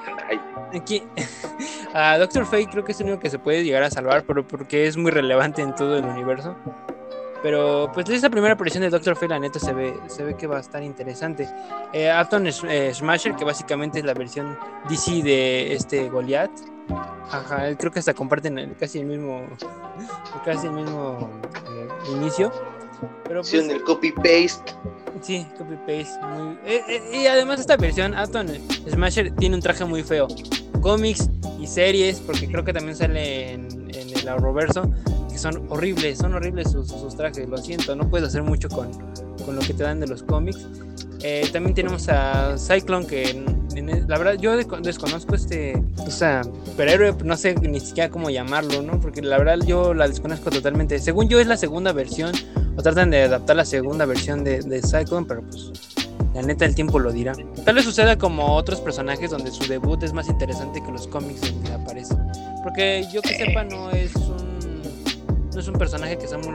Aquí, a Doctor Fate creo que es el único que se puede llegar a salvar, pero porque es muy relevante en todo el universo. Pero pues esa primera aparición de Doctor Fate, la neta, se ve, se ve que va a estar interesante. Eh, Sh- eh, Smasher, que básicamente es la versión DC de este Goliath. Ajá, creo que hasta comparten el- casi el mismo, casi el mismo eh, inicio. Pero pues, hicieron el copy-paste. Sí, copy paste. Muy... eh, eh, y además esta versión, Atom Smasher tiene un traje muy feo. Cómics y series, porque creo que también sale en, en el Arrowverso, que son horribles, son horribles sus, sus trajes, lo siento, no puedes hacer mucho con, con lo que te dan de los cómics. Eh, también tenemos a Cyclone, que en- en- la verdad yo de- desconozco este esa superhéroe, no sé ni siquiera cómo llamarlo, ¿no? Porque la verdad yo la desconozco totalmente. Según yo es la segunda versión, o tratan de adaptar la segunda versión de, de Cyclone, pero pues la neta el tiempo lo dirá. Tal vez suceda como otros personajes donde su debut es más interesante que los cómics donde aparece. Porque yo que sepa no es un no es un personaje que sea muy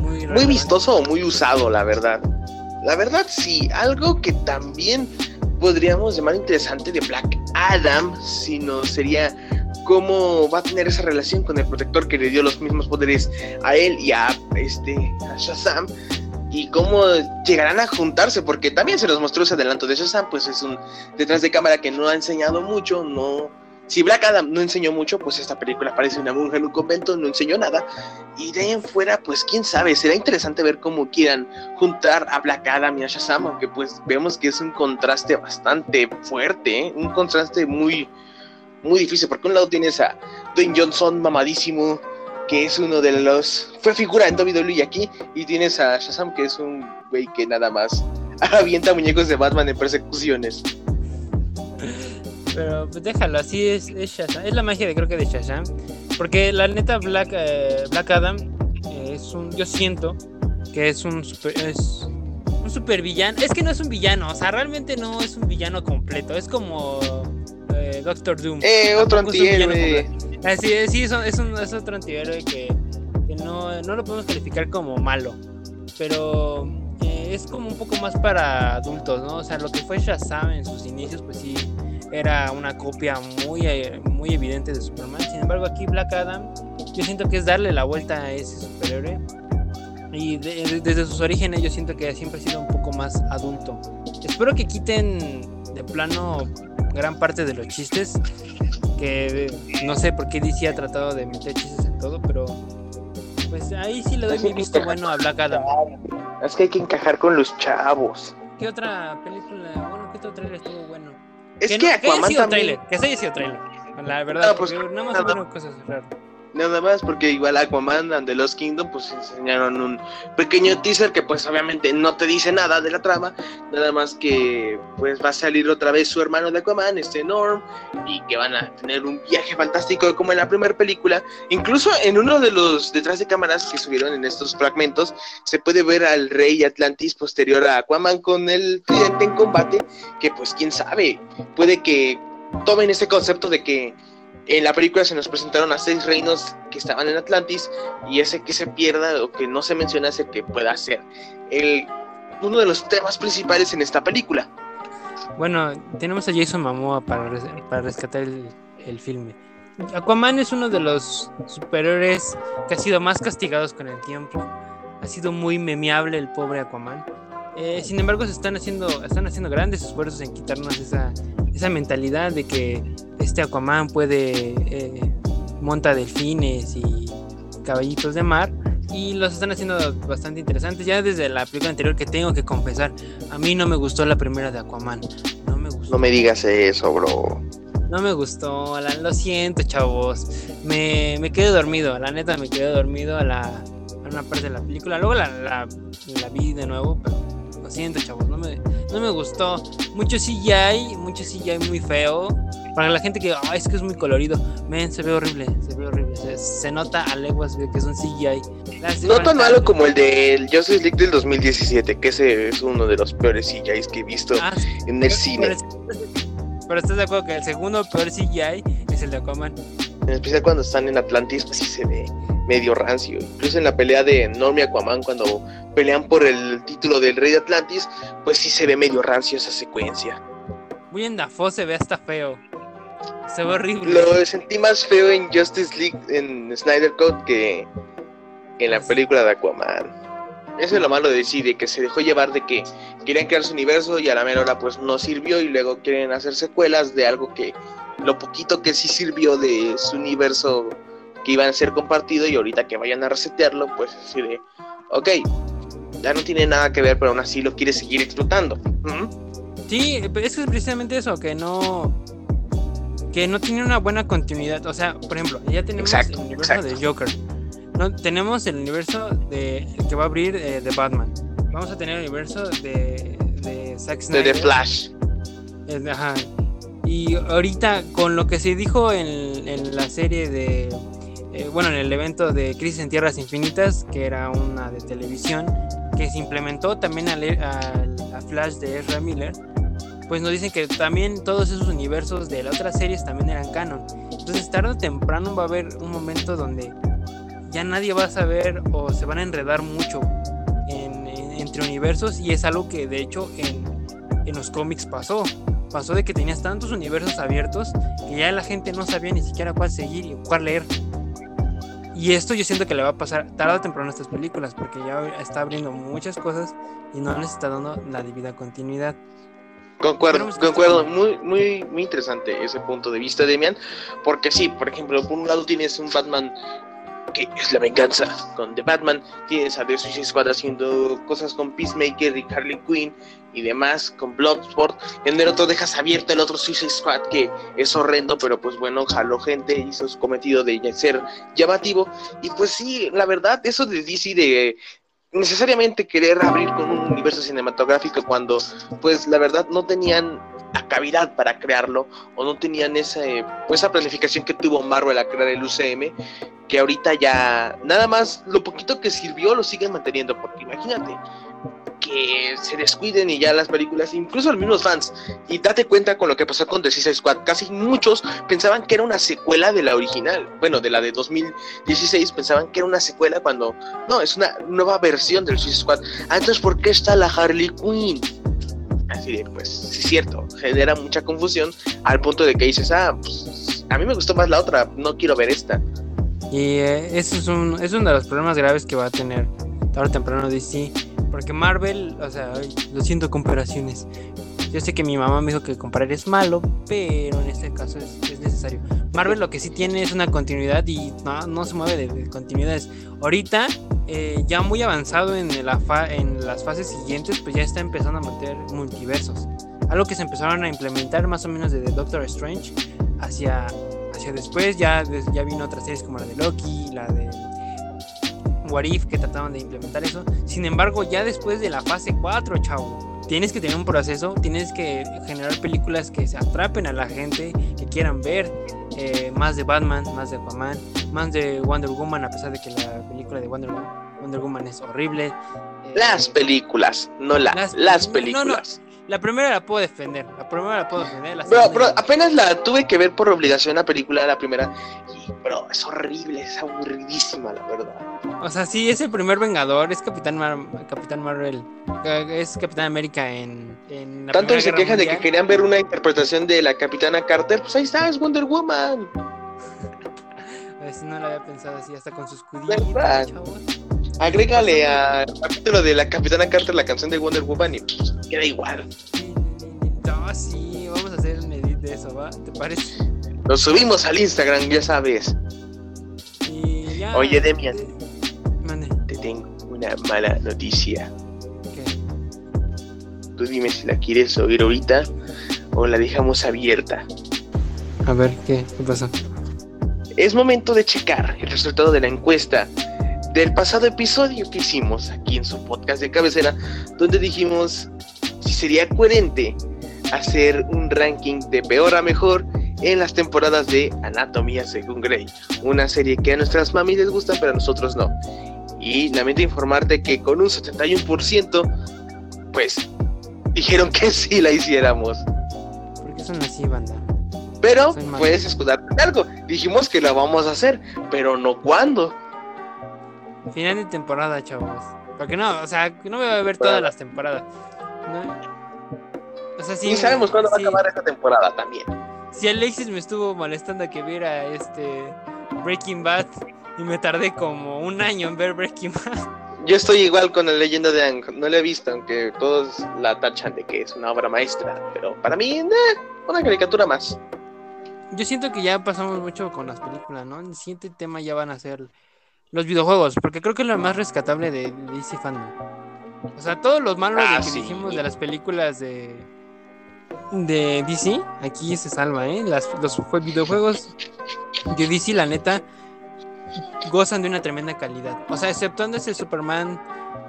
muy, Muy vistoso o muy usado, la verdad. La verdad, sí. Algo que también podríamos llamar interesante de Black Adam, sino sería cómo va a tener esa relación con el protector que le dio los mismos poderes a él y a este a Shazam y cómo llegarán a juntarse porque también se los mostró ese adelanto de Shazam pues es un detrás de cámara que no ha enseñado mucho no si Black Adam no enseñó mucho pues esta película parece una monja en un convento no enseñó nada y de ahí en fuera pues quién sabe será interesante ver cómo quieran juntar a Black Adam y a Shazam aunque pues vemos que es un contraste bastante fuerte ¿eh? un contraste muy muy difícil, porque un lado tienes a Dwayne Johnson mamadísimo, que es uno de los... fue figura en WWE aquí, y tienes a Shazam, que es un güey que nada más avienta muñecos de Batman en persecuciones. Pero pues déjalo, así es, es Shazam. Es la magia de creo que de Shazam. Porque la neta Black, eh, Black Adam eh, es un. Yo siento que es un super, es un super villano. Es que no es un villano, o sea, realmente no es un villano completo. Es como eh, Doctor Doom. Eh, otro es antihéroe. completo. Ah, sí, sí, es, un- es, un- es otro antihéroe que, que no, no lo podemos calificar como malo. Pero eh, es como un poco más para adultos, ¿no? O sea, lo que fue Shazam en sus inicios, pues sí, era una copia muy, eh, muy evidente de Superman. Sin embargo, aquí Black Adam, yo siento que es darle la vuelta a ese superhéroe. Y de- de- desde sus orígenes yo siento que siempre ha sido un poco más adulto. Espero que quiten de plano gran parte de los chistes. Que eh, no sé por qué DC ha tratado de meter chistes en todo, pero pues ahí sí le doy mi visto bueno a Black Adam. Es que hay que encajar con los chavos. ¿Qué otra película? Bueno, ¿qué otro trailer estuvo? Es que, no- haya Aquaman sido también... trailer, que se haya sido trailer. La verdad, Ah, pues, porque nada más hubieron cosas raras. Nada más porque igual Aquaman and the Lost Kingdom pues enseñaron un pequeño teaser que pues obviamente no te dice nada de la trama, nada más que pues va a salir otra vez su hermano de Aquaman, este Norm, y que van a tener un viaje fantástico como en la primera película. Incluso en uno de los detrás de cámaras que subieron en estos fragmentos se puede ver al rey Atlantis posterior a Aquaman con el tridente en combate, que pues quién sabe, puede que tomen ese concepto de que en la película se nos presentaron a seis reinos que estaban en Atlantis y ese que se pierda o que no se menciona es el que pueda ser el, uno de los temas principales en esta película. Bueno, tenemos a Jason Momoa para, para rescatar el, el filme. Aquaman es uno de los superhéroes que ha sido más castigados con el tiempo. Ha sido muy memeable el pobre Aquaman. Eh, sin embargo, se están haciendo, están haciendo grandes esfuerzos en quitarnos esa, esa mentalidad de que este Aquaman puede eh, monta delfines y caballitos de mar y los están haciendo bastante interesantes. Ya desde la película anterior que tengo que confesar, a mí no me gustó la primera de Aquaman. No me gustó. No me digas eso, bro. No me gustó, la- lo siento, chavos. Me, me quedé dormido, la neta me quedé dormido a, la, a una parte de la película. Luego la, la, la vi de nuevo, pero lo siento, chavos, no me, no me gustó. Mucho CGI, mucho CGI muy feo. Para la gente que, "Ay, es que es muy colorido. Men, se ve horrible, se ve horrible. Se, se nota a leguas que es un CGI. Hace No tan malo como el del Justice League del 2017, que ese es uno de los peores CGIs que he visto Ah, en el cine. Pero, pero estás de acuerdo que el segundo peor CGI es el de Aquaman. En especial cuando están en Atlantis, pues sí se ve medio rancio. Incluso en la pelea de Norm y Aquaman, cuando pelean por el título del Rey de Atlantis, pues sí se ve medio rancio esa secuencia. William Dafoe se ve hasta feo. Se ve horrible. Lo sentí más feo en Justice League, en Snyder Code, que en la película de Aquaman. Eso es lo malo de DC, de que se dejó llevar de que querían crear su universo y a la mera hora pues no sirvió y luego quieren hacer secuelas de algo que lo poquito que sí sirvió de su universo que iban a ser compartido y ahorita que vayan a resetearlo pues así de, ok, ya no tiene nada que ver pero aún así lo quiere seguir explotando. Sí, pero es que es precisamente eso, que no. Que no tiene una buena continuidad. O sea, por ejemplo, ya tenemos Exacto, el universo exacto. de Joker. No, tenemos el universo de el que va a abrir eh, de Batman. Vamos a tener el universo de, de Zack De Snyder. The Flash. Ajá. Y ahorita con lo que se dijo en, en la serie de, eh, bueno, en el evento de Crisis en Tierras Infinitas, que era una de televisión, que se implementó también al, al- a Flash de Ezra Miller, pues nos dicen que también todos esos universos de las otras series también eran canon. Entonces tarde o temprano va a haber un momento donde ya nadie va a saber o se van a enredar mucho en- en- entre universos y es algo que de hecho en, en los cómics pasó. Pasó de que tenías tantos universos abiertos que ya la gente no sabía ni siquiera cuál seguir y cuál leer. Y esto yo siento que le va a pasar tarde o temprano a estas películas porque ya está abriendo muchas cosas y no les está dando la debida continuidad. Concuerdo, concuerdo. Muy, muy, muy interesante ese punto de vista, Demian. Porque sí, por ejemplo, por un lado tienes un Batman que es la venganza con The Batman. Tienes a The Suicide Squad haciendo cosas con Peacemaker y Harley Quinn y demás con Bloodsport. En el otro dejas abierto el otro Suicide Squad que es horrendo, pero pues bueno, jaló gente, hizo su cometido de ser llamativo. Y pues sí, la verdad, eso de DC de necesariamente querer abrir con un universo cinematográfico cuando pues la verdad no tenían la cavidad para crearlo o no tenían esa, pues, esa planificación que tuvo Marvel a crear el UCM que ahorita ya nada más lo poquito que sirvió lo siguen manteniendo porque imagínate que se descuiden y ya las películas, incluso los mismos fans, y date cuenta con lo que pasó con The Suicide Squad, casi muchos pensaban que era una secuela de la original, bueno, de la de 2016, pensaban que era una secuela cuando no, es una nueva versión del Suicide Squad. Ah, entonces, ¿por qué está la Harley Quinn? Así de, pues, sí es cierto, genera mucha confusión al punto de que dices, ah, pues, a mí me gustó más la otra, no quiero ver esta. Y eh, eso es, un, es uno de los problemas graves que va a tener tarde o temprano DC. Porque Marvel, o sea, lo siento, comparaciones. Yo sé que mi mamá me dijo que comparar es malo, pero en este caso es, es necesario. Marvel lo que sí tiene es una continuidad y no, no se mueve de, de continuidades. Ahorita, eh, ya muy avanzado en, la fa- en las fases siguientes, pues ya está empezando a meter multiversos. Algo que se empezaron a implementar más o menos desde Doctor Strange hacia, después. Ya, ya vino otras series como la de Loki, la de What If que trataban de implementar eso. Sin embargo, ya después de la fase 4, chavo, tienes que tener un proceso, tienes que generar películas que se atrapen a la gente, que quieran ver eh, más de Batman, más de Aquaman, más de Wonder Woman, a pesar de que la película de Wonder, Wo- Wonder Woman es horrible. Eh, Las películas, no la, Las- las, no, no. La primera la puedo defender, la primera la puedo defender. La Bro, bro, apenas la tuve que ver por obligación la película, la primera, y bro, es horrible, es aburridísima, la verdad. O sea, sí, es el primer Vengador, es Capitán, Mar- Capitán Marvel, eh, es Capitán América en, en la Tanto se quejan de que querían ver una interpretación de la Capitana Carter, pues ahí está, es Wonder Woman. A ver si no lo había pensado así, hasta con sus escudito. Agrégale al capítulo de la Capitana Carter la canción de Wonder Woman y pues, queda igual. No, sí, vamos a hacer un edit de eso, ¿va? ¿Te parece? Lo subimos al Instagram, ya sabes. Y ya. Oye, Demian. Mande, Te tengo una mala noticia. ¿qué? Tú dime si la quieres oír ahorita o la dejamos abierta. A ver, ¿qué? ¿Qué pasó? Es momento de checar el resultado de la encuesta del pasado episodio que hicimos aquí en su podcast de cabecera, donde dijimos si sería coherente hacer un ranking de peor a mejor en las temporadas de Anatomía según Grey, una serie que a nuestras mamis les gusta, pero a nosotros no. Y lamento informarte que con un 71%, pues dijeron que sí la hiciéramos. ¿Por qué son así, banda? Pero puedes escudarte algo. Dijimos que la vamos a hacer, pero no cuándo. Final de temporada, chavos. Porque no, o sea, no voy a ver todas las temporadas. No. O sea, sí. Ni sabemos cuándo va a acabar esta temporada también. Si Alexis me estuvo molestando a que viera este Breaking Bad y me tardé como un año en ver Breaking Bad. Yo estoy igual con la leyenda de Ang. No la he visto, aunque todos la tachan de que es una obra maestra. Pero para mí, una caricatura más. Yo siento que ya pasamos mucho con las películas, ¿no? El siguiente tema ya van a ser los videojuegos, porque creo que es lo más rescatable de DC Fandom. O sea, todos los malos Ah, de que sí. dijimos de las películas de de DC, aquí se salva, ¿eh? Las, los jue- videojuegos de DC, la neta, gozan de una tremenda calidad. O sea, exceptuando ese Superman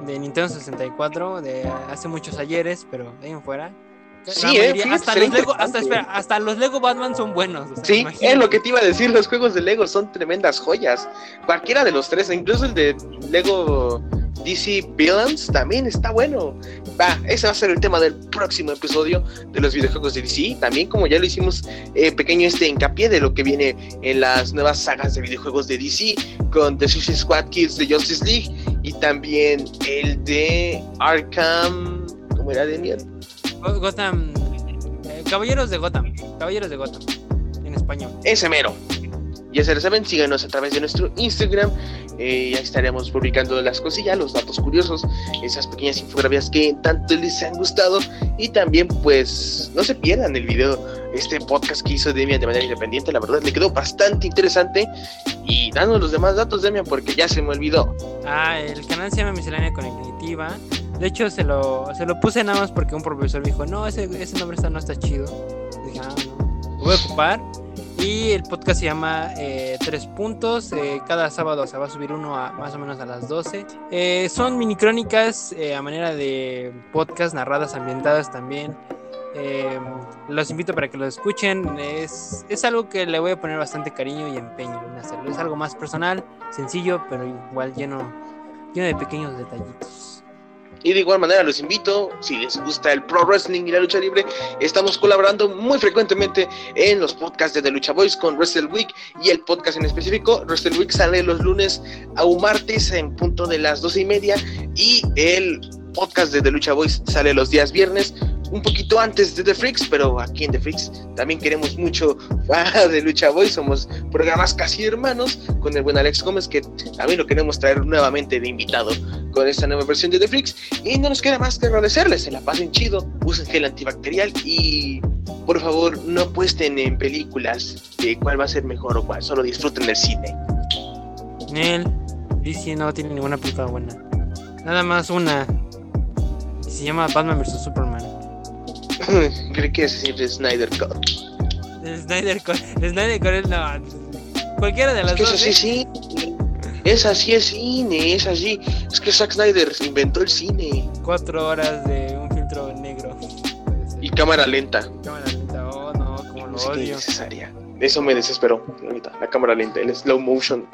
de Nintendo 64 de hace muchos ayeres, pero de ahí en fuera. Sí, eh, hasta, los Lego, hasta, interesante. espera, hasta los Lego Batman son buenos. o sea, Sí, es lo que te iba a decir, los juegos de Lego son tremendas joyas. Cualquiera de los tres, incluso el de Lego DC Villains también está bueno. Va, ese va a ser el tema del próximo episodio de los videojuegos de DC. También como ya lo hicimos eh, pequeño este hincapié de lo que viene en las nuevas sagas de videojuegos de DC con The Suicide Squad Kids de Justice League y también el de Arkham... ¿Cómo era Demian? Go- Gotham. eh, Caballeros de Gotham. Caballeros de Gotham. En español. ese mero. Ya se lo saben, síganos a través de nuestro Instagram. eh, ya estaremos publicando las cosillas, los datos curiosos, esas pequeñas infografías que tanto les han gustado. Y también, pues, no se pierdan el video, este podcast que hizo Demian de manera independiente. La verdad, le quedó bastante interesante. Y danos los demás datos, Demian, porque ya se me olvidó. Ah, el canal se llama Miscelánea Cognitiva. De hecho, se lo, se lo puse nada más porque un profesor me dijo, no, ese, ese nombre está, no está chido. Dije, ah, no. Lo voy a ocupar. Y el podcast se llama eh, Tres Puntos. eh, cada sábado se va a subir uno a, más o menos a las 12. Eh, son mini crónicas eh, a manera de podcast narradas, ambientadas también. Eh, los invito para que lo escuchen. Es, es algo que le voy a poner bastante cariño y empeño en hacerlo. Es algo más personal, sencillo, pero igual lleno, lleno de pequeños detallitos. Y de igual manera los invito, si les gusta el pro wrestling y la lucha libre, estamos colaborando muy frecuentemente en los podcasts de The Lucha Boys con Wrestle Week y el podcast en específico. Wrestle Week sale los lunes a un martes en punto de las doce y media y el podcast de The Lucha Boys sale los días viernes, un poquito antes de The Freaks, pero aquí en The Freaks también queremos mucho The Lucha Boys, somos programas casi hermanos con el buen Alex Gómez que también lo queremos traer nuevamente de invitado con esta nueva versión de The Freaks. Y no nos queda más que agradecerles, se la pasen chido, usen gel antibacterial y por favor no apuesten en películas de cuál va a ser mejor o cuál, solo disfruten del cine. Nel, DC no tiene ninguna película buena. Nada más una. Se llama Batman vs Superman. Creo que es Snyder Cut. Snyder Cut. Snyder Cut es no. Cualquiera de Es las que es dos. así, ¿eh? sí. Es así, es cine, es así. Es que Zack Snyder inventó el cine. Cuatro horas de un filtro negro. Y cámara lenta. Cámara lenta. Oh no, como lo Música odio. innecesaria. Eso me desesperó, ahorita, la cámara lenta, el slow motion.